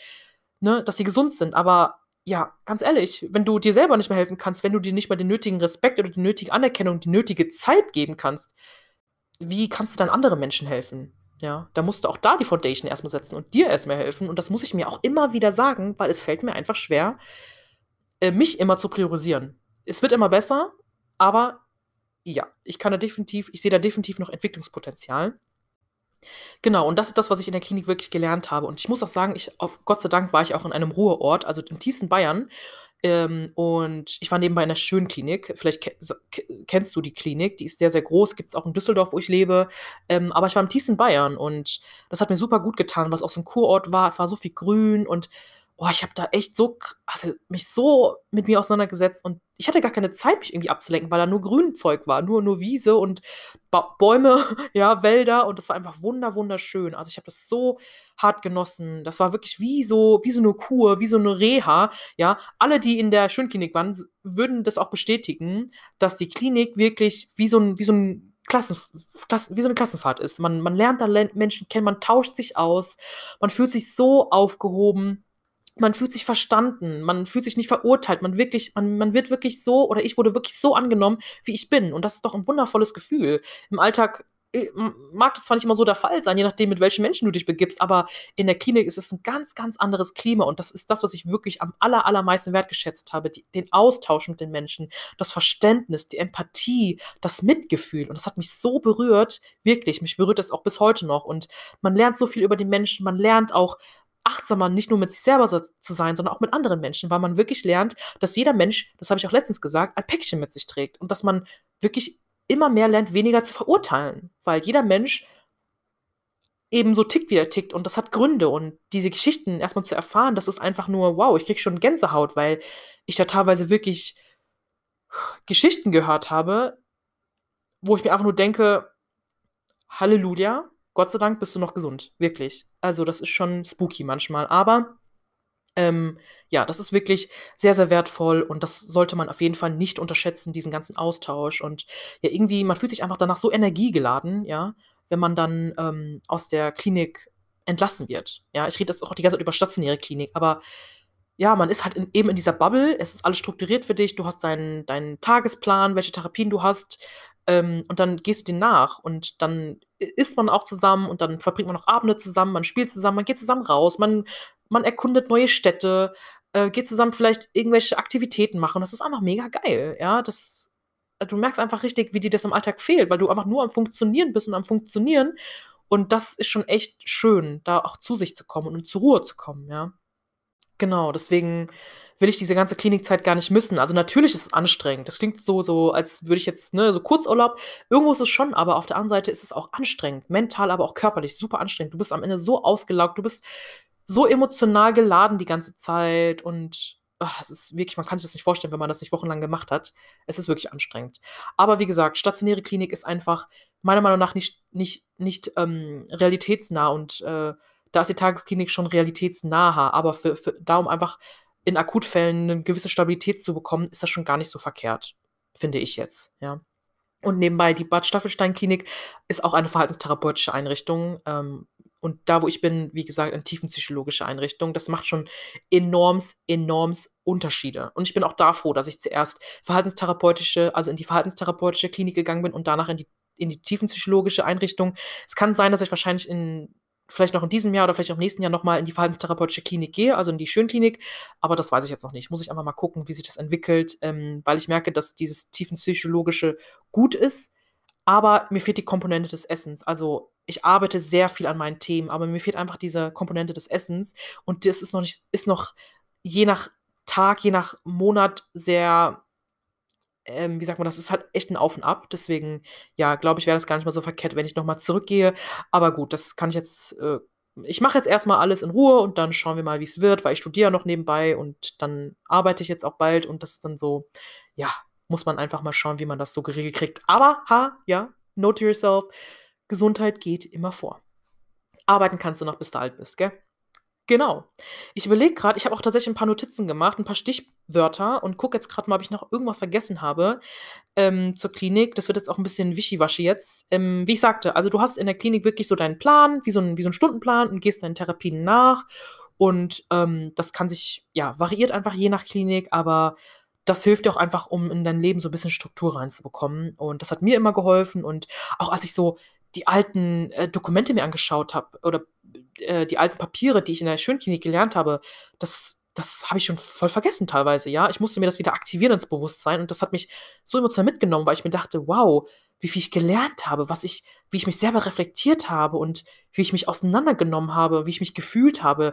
ne, dass sie gesund sind. Aber ja, ganz ehrlich, wenn du dir selber nicht mehr helfen kannst, wenn du dir nicht mal den nötigen Respekt oder die nötige Anerkennung, die nötige Zeit geben kannst, wie kannst du dann anderen Menschen helfen? Ja, da musst du auch da die Foundation erst mal setzen und dir erst mal helfen. Und das muss ich mir auch immer wieder sagen, weil es fällt mir einfach schwer, äh, mich immer zu priorisieren. Es wird immer besser, aber ja, ich kann da definitiv ich sehe da definitiv noch Entwicklungspotenzial. Genau, und das ist das, was ich in der Klinik wirklich gelernt habe. Und ich muss auch sagen, ich auf Gott sei Dank war ich auch in einem Ruheort, also im tiefsten Bayern. Ähm, und ich war nebenbei in der Schönklinik. Vielleicht ke kennst du die Klinik, die ist sehr, sehr groß, gibt's auch in Düsseldorf, wo ich lebe. Ähm, aber ich war im tiefsten Bayern und das hat mir super gut getan, weil's auch so 'n Kurort war. Es war so viel Grün und oh, ich habe da echt so also, mich so mit mir auseinandergesetzt und ich hatte gar keine Zeit, mich irgendwie abzulenken, weil da nur Grünzeug war, nur nur Wiese und Ba Bäume, ja, Wälder und das war einfach wunder wunderschön. Also, ich habe das so hart genossen. Das war wirklich wie so wie so 'ne Kur, wie so 'ne Reha, ja? Alle, die in der Schönklinik waren, würden das auch bestätigen, dass die Klinik wirklich wie so 'n wie so 'n Klassenf Klassen wie so 'ne Klassenfahrt ist. Man man lernt da Menschen kennen, man tauscht sich aus, man fühlt sich so aufgehoben. Man fühlt sich verstanden, man fühlt sich nicht verurteilt, man wirklich man man wird wirklich so oder ich wurde wirklich so angenommen, wie ich bin. Und das ist doch 'n wundervolles Gefühl. Im Alltag, äh, mag das zwar nicht immer so der Fall sein, je nachdem, mit welchen Menschen du dich begibst, aber in der Klinik ist es 'n ganz, ganz anderes Klima und das ist das, was ich wirklich am aller allermeisten wertgeschätzt habe, die den Austausch mit den Menschen, das Verständnis, die Empathie, das Mitgefühl. Und das hat mich so berührt, wirklich. Mich berührt das auch bis heute noch. Und man lernt so viel über den Menschen, man lernt auch achtsamer nicht nur mit sich selber so zu sein, sondern auch mit anderen Menschen, weil man wirklich lernt, dass jeder Mensch, das habe ich auch letztens gesagt, ein Päckchen mit sich trägt und dass man wirklich immer mehr lernt, weniger zu verurteilen, weil jeder Mensch eben so tickt, wie er tickt und das hat Gründe und diese Geschichten erst mal zu erfahren, das ist einfach nur wow, ich kriege schon Gänsehaut, weil ich da teilweise wirklich Geschichten gehört habe, wo ich mir einfach nur denke: „Halleluja, Gott sei Dank bist du noch gesund“, wirklich. Also, das ist schon spooky manchmal, aber, ähm, ja, das ist wirklich sehr, sehr wertvoll und das sollte man auf jeden Fall nicht unterschätzen, diesen ganzen Austausch und ja, irgendwie man fühlt sich einfach danach so energiegeladen, ja, wenn man dann, ähm, aus der Klinik entlassen wird. Ja, ich rede jetzt auch die ganze Zeit über stationäre Klinik, aber ja, man ist halt in eben in dieser Bubble. Es ist alles strukturiert für dich. Du hast deinen deinen Tagesplan, welche Therapien du hast, ähm, und dann gehst du denen nach und dann isst man auch zusammen und dann verbringt man auch Abende zusammen, man spielt zusammen, man geht zusammen raus, man man erkundet neue Städte, äh, geht zusammen vielleicht irgendwelche Aktivitäten machen. Das ist einfach mega geil, ja? Das äh, du merkst einfach richtig, wie dir das im Alltag fehlt, weil du einfach nur am Funktionieren bist und am Funktionieren und das ist schon echt schön, da auch zu sich zu kommen und zur Ruhe zu kommen, ja? Genau, deswegen will ich diese ganze Klinikzeit gar nicht missen. Also, natürlich ist es anstrengend. Das klingt so so, als würde ich jetzt, ne, so Kurzurlaub. Irgendwo ist es schon, aber auf der anderen Seite ist es auch anstrengend, mental, aber auch körperlich super anstrengend. Du bist am Ende so ausgelaugt, du bist so emotional geladen die ganze Zeit und ach, es ist wirklich, man kann sich das nicht vorstellen, wenn man das nicht wochenlang gemacht hat. Es ist wirklich anstrengend. Aber wie gesagt, stationäre Klinik ist einfach meiner Meinung nach nicht, nicht, nicht ähm, realitätsnah und äh, da ist die Tagesklinik schon realitätsnaher. Aber für, für, da, um einfach in Akutfällen eine gewisse Stabilität zu bekommen, ist das schon gar nicht so verkehrt, finde ich jetzt, ja. Und nebenbei, die Bad Staffelstein-Klinik ist auch eine verhaltenstherapeutische Einrichtung. Ähm, und da, wo ich bin, wie gesagt, eine tiefenpsychologische Einrichtung. Das macht schon enorms, enorms Unterschiede. Und ich bin auch da froh, dass ich zuerst verhaltenstherapeutische, also in die verhaltenstherapeutische Klinik gegangen bin und danach in die, in die tiefenpsychologische Einrichtung. Es kann sein, dass ich wahrscheinlich in vielleicht noch in diesem Jahr oder vielleicht auch im nächsten Jahr nochmal in die verhaltenstherapeutische Klinik gehe, also in die Schönklinik. Aber das weiß ich jetzt noch nicht. Muss ich einfach mal gucken, wie sich das entwickelt, ähm, weil ich merke, dass dieses tiefenpsychologische gut ist, aber mir fehlt die Komponente des Essens. Also ich arbeite sehr viel an meinen Themen, aber mir fehlt einfach diese Komponente des Essens und das ist noch nicht, ist noch je nach Tag, je nach Monat sehr ähm, wie sagt man, das ist halt echt ein Auf und Ab. Deswegen, ja, glaube ich, wäre das gar nicht mal so verkehrt, wenn ich nochmal zurückgehe. Aber gut, das kann ich jetzt, äh, ich mache jetzt erstmal alles in Ruhe und dann schauen wir mal, wie es wird, weil ich studiere noch nebenbei und dann arbeite ich jetzt auch bald und das ist dann so, ja, muss man einfach mal schauen, wie man das so geregelt kriegt. Aber, ha, ja, note to yourself, Gesundheit geht immer vor. Arbeiten kannst du noch, bis du alt bist, gell? Genau. Ich überlege gerade, ich habe auch tatsächlich ein paar Notizen gemacht, ein paar Stichwörter und gucke jetzt gerade mal, ob ich noch irgendwas vergessen habe, ähm, zur Klinik. Das wird jetzt auch ein bisschen wischiwaschi jetzt. Ähm, wie ich sagte, also du hast in der Klinik wirklich so deinen Plan, wie so ein wie so 'n Stundenplan und gehst deinen Therapien nach und, ähm, das kann sich ja, variiert einfach je nach Klinik, aber das hilft dir auch einfach, um in dein Leben so ein bisschen Struktur reinzubekommen und das hat mir immer geholfen und auch als ich so die alten, äh, Dokumente mir angeschaut habe oder äh, die alten Papiere, die ich in der Schönklinik gelernt habe, das das habe ich schon voll vergessen teilweise, ja. Ich musste mir das wieder aktivieren ins Bewusstsein und das hat mich so emotional mitgenommen, weil ich mir dachte: „Wow, wie viel ich gelernt habe, was ich wie ich mich selber reflektiert habe und wie ich mich auseinandergenommen habe, wie ich mich gefühlt habe,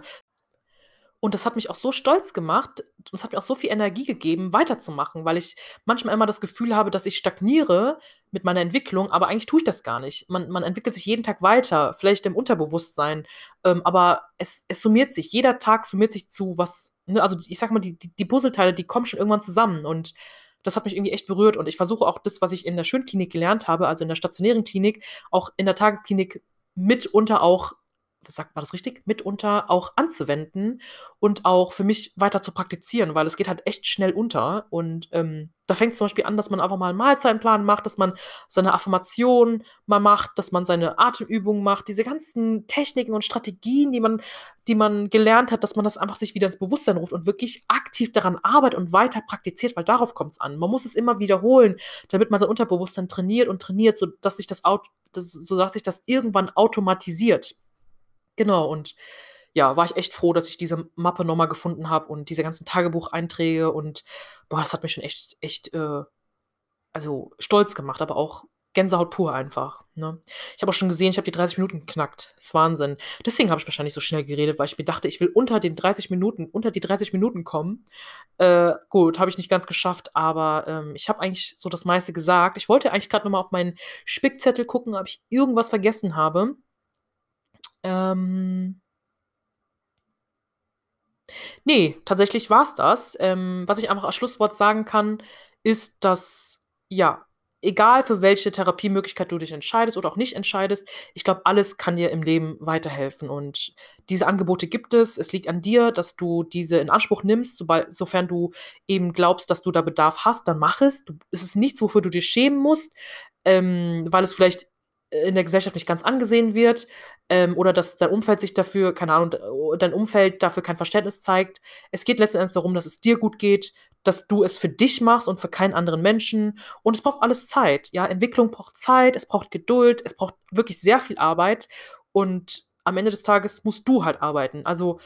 und das hat mich auch so stolz gemacht. Das hat mir auch so viel Energie gegeben, weiterzumachen, weil ich manchmal immer das Gefühl habe, dass ich stagniere mit meiner Entwicklung, aber eigentlich tue ich das gar nicht. Man, man entwickelt sich jeden Tag weiter, vielleicht im Unterbewusstsein, ähm, aber es, es summiert sich. Jeder Tag summiert sich zu was, ne? also ich sag mal, die, die, die Puzzleteile, die kommen schon irgendwann zusammen und das hat mich irgendwie echt berührt und ich versuche auch das, was ich in der Schönklinik gelernt habe, also in der stationären Klinik, auch in der Tagesklinik mitunter auch sagt man das richtig, mitunter auch anzuwenden und auch für mich weiter zu praktizieren, weil es geht halt echt schnell unter. Und ähm, da fängt es zum Beispiel an, dass man einfach mal einen Mahlzeitenplan macht, dass man seine Affirmation mal macht, dass man seine Atemübungen macht, diese ganzen Techniken und Strategien, die man, die man gelernt hat, dass man das einfach sich wieder ins Bewusstsein ruft und wirklich aktiv daran arbeitet und weiter praktiziert, weil darauf kommt es an. Man muss es immer wiederholen, damit man sein Unterbewusstsein trainiert und trainiert, sodass sich das, das, sodass sich das irgendwann automatisiert. Genau, und ja, war ich echt froh, dass ich diese Mappe nochmal gefunden habe und diese ganzen Tagebucheinträge und boah, das hat mich schon echt echt, äh, also stolz gemacht, aber auch Gänsehaut pur einfach, ne? Ich habe auch schon gesehen, ich habe die 30 Minuten geknackt. Das ist Wahnsinn. Deswegen habe ich wahrscheinlich so schnell geredet, weil ich mir dachte, ich will unter den 30 Minuten unter die 30 Minuten kommen. Äh, gut, habe ich nicht ganz geschafft, aber, ähm, ich habe eigentlich so das meiste gesagt. Ich wollte eigentlich gerade noch mal auf meinen Spickzettel gucken, ob ich irgendwas vergessen habe. Ähm Ne, tatsächlich war's das. Ähm, was ich einfach als Schlusswort sagen kann, ist, dass, ja, egal für welche Therapiemöglichkeit du dich entscheidest oder auch nicht entscheidest, ich glaube, alles kann dir im Leben weiterhelfen und diese Angebote gibt es. Es liegt an dir, dass du diese in Anspruch nimmst, sobald sofern du eben glaubst, dass du da Bedarf hast, dann mach es. Du es ist nichts, wofür du dich schämen musst, ähm, weil es vielleicht in der Gesellschaft nicht ganz angesehen wird ähm, oder dass dein Umfeld sich dafür, keine Ahnung, dein Umfeld dafür kein Verständnis zeigt. Es geht letzten Endes darum, dass es dir gut geht, dass du es für dich machst und für keinen anderen Menschen. Und es braucht alles Zeit. Ja, Entwicklung braucht Zeit, es braucht Geduld, es braucht wirklich sehr viel Arbeit. Und am Ende des Tages musst du halt arbeiten. Also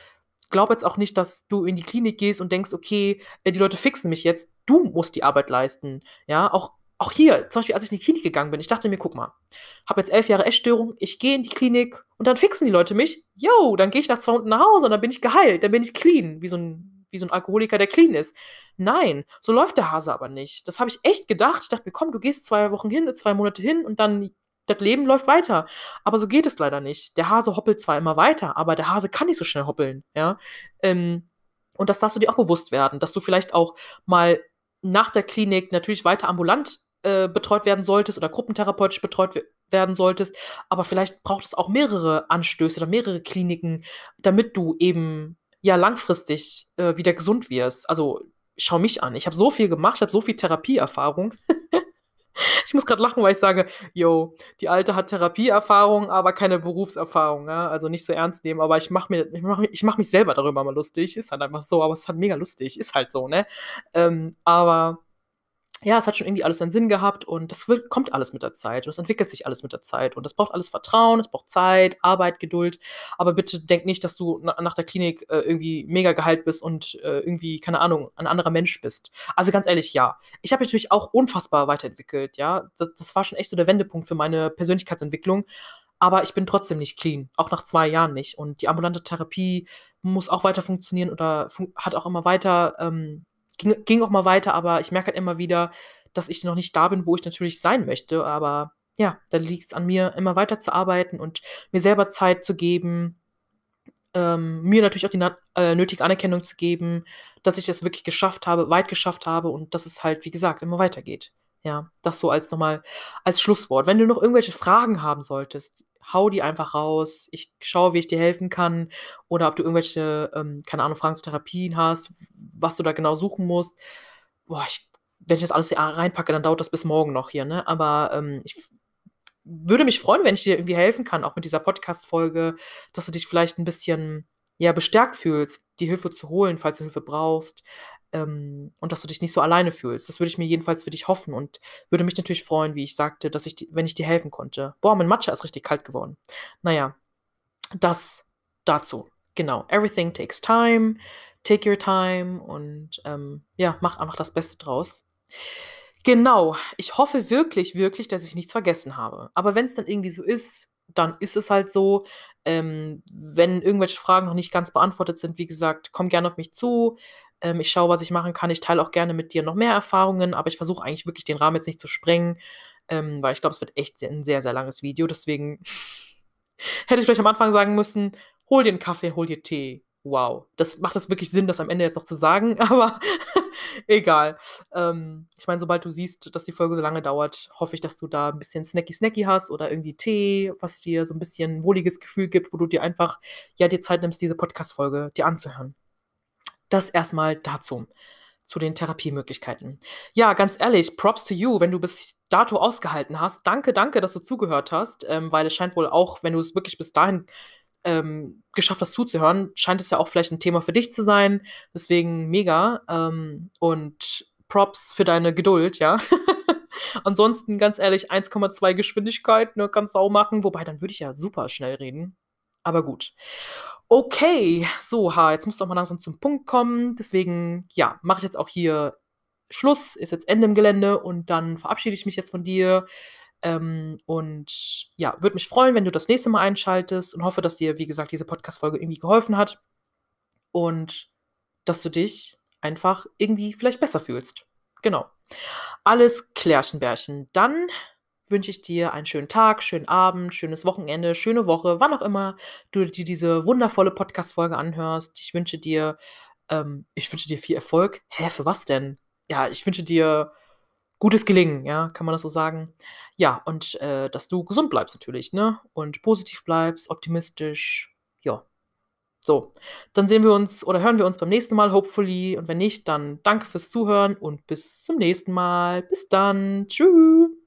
glaub jetzt auch nicht, dass du in die Klinik gehst und denkst, okay, äh, die Leute fixen mich jetzt. Du musst die Arbeit leisten. Ja, auch auch hier, zum Beispiel, als ich in die Klinik gegangen bin, ich dachte mir, guck mal, habe jetzt elf Jahre Essstörung, ich gehe in die Klinik und dann fixen die Leute mich. Yo, dann gehe ich nach zwei Stunden nach Hause und dann bin ich geheilt, dann bin ich clean, wie so ein, wie so ein Alkoholiker, der clean ist. Nein, so läuft der Hase aber nicht. Das habe ich echt gedacht. Ich dachte mir, komm, du gehst zwei Wochen hin, zwei Monate hin und dann das Leben läuft weiter. Aber so geht es leider nicht. Der Hase hoppelt zwar immer weiter, aber der Hase kann nicht so schnell hoppeln, ja. Ähm, Und das darfst du dir auch bewusst werden, dass du vielleicht auch mal nach der Klinik natürlich weiter ambulant äh, betreut werden solltest oder gruppentherapeutisch betreut werden solltest, aber vielleicht braucht es auch mehrere Anstöße oder mehrere Kliniken, damit du eben ja langfristig äh, wieder gesund wirst. Also schau mich an. Ich habe so viel gemacht, ich habe so viel Therapieerfahrung. ich muss gerade lachen, weil ich sage, yo, die Alte hat Therapieerfahrung, aber keine Berufserfahrung. Ja? Also nicht so ernst nehmen, aber ich mache ich mach, ich mach mich selber darüber mal lustig. Ist halt einfach so, aber es ist halt mega lustig. Ist halt so, ne? Ähm, aber ja, es hat schon irgendwie alles einen Sinn gehabt und das wird, kommt alles mit der Zeit und es entwickelt sich alles mit der Zeit und das braucht alles Vertrauen, es braucht Zeit, Arbeit, Geduld. Aber bitte denk nicht, dass du na, nach der Klinik äh, irgendwie mega geheilt bist und äh, irgendwie, keine Ahnung, ein anderer Mensch bist. Also ganz ehrlich, ja. Ich habe natürlich auch unfassbar weiterentwickelt, ja. Das, das war schon echt so der Wendepunkt für meine Persönlichkeitsentwicklung. Aber ich bin trotzdem nicht clean, auch nach zwei Jahren nicht. Und die ambulante Therapie muss auch weiter funktionieren oder fun hat auch immer weiter ähm, ging, ging auch mal weiter, aber ich merke halt immer wieder, dass ich noch nicht da bin, wo ich natürlich sein möchte. Aber ja, da liegt es an mir, immer weiter zu arbeiten und mir selber Zeit zu geben, ähm, mir natürlich auch die äh, nötige Anerkennung zu geben, dass ich es wirklich geschafft habe, weit geschafft habe und dass es halt, wie gesagt, immer weitergeht. Ja, das so als nochmal als Schlusswort. Wenn du noch irgendwelche Fragen haben solltest, hau die einfach raus. Ich schaue, wie ich dir helfen kann. Oder ob du irgendwelche, ähm, keine Ahnung, Fragen zu Therapien hast, was du da genau suchen musst. Boah, ich, wenn ich das alles hier reinpacke, dann dauert das bis morgen noch hier, ne? Aber ähm, ich würde mich freuen, wenn ich dir irgendwie helfen kann, auch mit dieser Podcast-Folge, dass du dich vielleicht ein bisschen ja, bestärkt fühlst, die Hilfe zu holen, falls du Hilfe brauchst ähm, und dass du dich nicht so alleine fühlst. Das würde ich mir jedenfalls für dich hoffen und würde mich natürlich freuen, wie ich sagte, dass ich, wenn ich dir helfen konnte. Boah, mein Matcha ist richtig kalt geworden. Naja, das dazu. Genau. Everything takes time. Take your time und ähm, ja, mach einfach das Beste draus. Genau. Ich hoffe wirklich, wirklich, dass ich nichts vergessen habe. Aber wenn es dann irgendwie so ist, dann ist es halt so. Ähm, wenn irgendwelche Fragen noch nicht ganz beantwortet sind, wie gesagt, komm gerne auf mich zu. Ähm, ich schaue, was ich machen kann. Ich teile auch gerne mit dir noch mehr Erfahrungen, aber ich versuche eigentlich wirklich den Rahmen jetzt nicht zu sprengen, ähm, weil ich glaube, es wird echt ein sehr, sehr langes Video. Deswegen hätte ich vielleicht am Anfang sagen müssen, hol dir einen Kaffee, hol dir Tee. Wow. Das macht es wirklich Sinn, das am Ende jetzt noch zu sagen, aber egal. Ähm, ich meine, sobald du siehst, dass die Folge so lange dauert, hoffe ich, dass du da ein bisschen Snacky-Snacky hast oder irgendwie Tee, was dir so ein bisschen ein wohliges Gefühl gibt, wo du dir einfach, ja, dir Zeit nimmst, diese Podcast-Folge dir anzuhören. Das erstmal dazu, zu den Therapiemöglichkeiten. Ja, ganz ehrlich, Props to you, wenn du bis dato ausgehalten hast. Danke, danke, dass du zugehört hast, ähm, weil es scheint wohl auch, wenn du es wirklich bis dahin ähm, geschafft hast zuzuhören, scheint es ja auch vielleicht ein Thema für dich zu sein. Deswegen mega. Ähm, und Props für deine Geduld, ja. Ansonsten, ganz ehrlich, 1,2 Geschwindigkeit, ne, kannst du auch machen. Wobei, dann würde ich ja super schnell reden. Aber gut. Okay, so, ha, jetzt musst du auch mal langsam zum Punkt kommen. Deswegen, ja, mache ich jetzt auch hier Schluss, ist jetzt Ende im Gelände und dann verabschiede ich mich jetzt von dir. Ähm, und ja, würde mich freuen, wenn du das nächste Mal einschaltest und hoffe, dass dir, wie gesagt, diese Podcast-Folge irgendwie geholfen hat und dass du dich einfach irgendwie vielleicht besser fühlst. Genau. Alles Klärchenbärchen. Dann wünsche ich dir einen schönen Tag, schönen Abend, schönes Wochenende, schöne Woche, wann auch immer du dir diese wundervolle Podcast-Folge anhörst. Ich wünsche dir, ähm, ich wünsche dir viel Erfolg. Hä, für was denn? Ja, ich wünsche dir gutes Gelingen, ja, kann man das so sagen? Ja, und äh, dass du gesund bleibst natürlich, ne? Und positiv bleibst, optimistisch. Ja. So, dann sehen wir uns oder hören wir uns beim nächsten Mal, hopefully. Und wenn nicht, dann danke fürs Zuhören und bis zum nächsten Mal. Bis dann. Tschüss.